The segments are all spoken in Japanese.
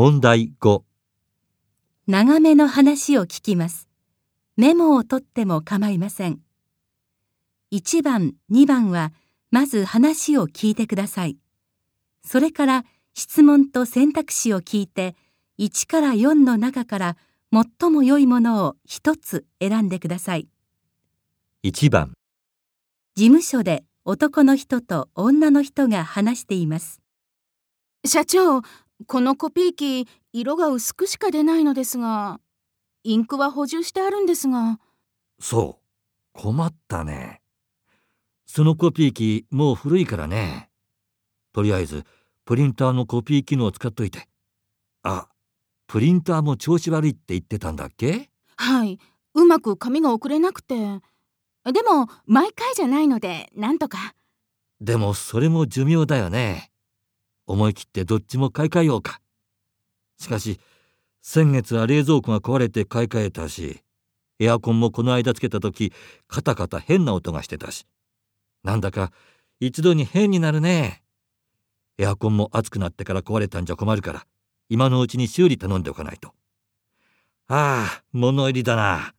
問題5、長めの話を聞きます。メモを取っても構いません。1番、2番はまず話を聞いてください。それから質問と選択肢を聞いて1から4の中から最も良いものを一つ選んでください。1番、事務所で男の人と女の人が話しています。社長、このコピー機、色が薄くしか出ないのですが、インクは補充してあるんですが、そう、困ったね。そのコピー機、もう古いからね。とりあえず、プリンターのコピー機能を使っといて。あ、プリンターも調子悪いって言ってたんだっけ？はい、うまく紙が送れなくて。でも、毎回じゃないので、なんとか。でもそれも寿命だよね。思い切ってどっちも買い替えようか。しかし、先月は冷蔵庫が壊れて買い替えたし、エアコンもこの間つけた時、カタカタ変な音がしてたし。なんだか一度に変になるね。エアコンも暑くなってから壊れたんじゃ困るから、今のうちに修理頼んでおかないと。ああ、物入りだな。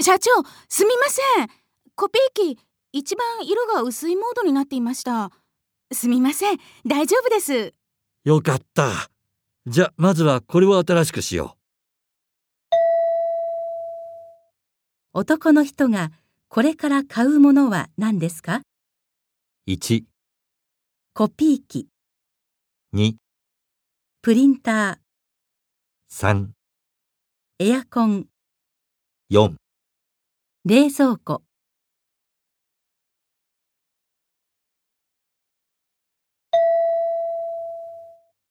社長、すみません。コピー機、一番色が薄いモードになっていました。すみません。大丈夫です。よかった。じゃ、まずはこれを新しくしよ男の人がこれから買うものは何ですか？う。1、コピー機、2、プリンタ3、ー、エアコン、4冷蔵庫。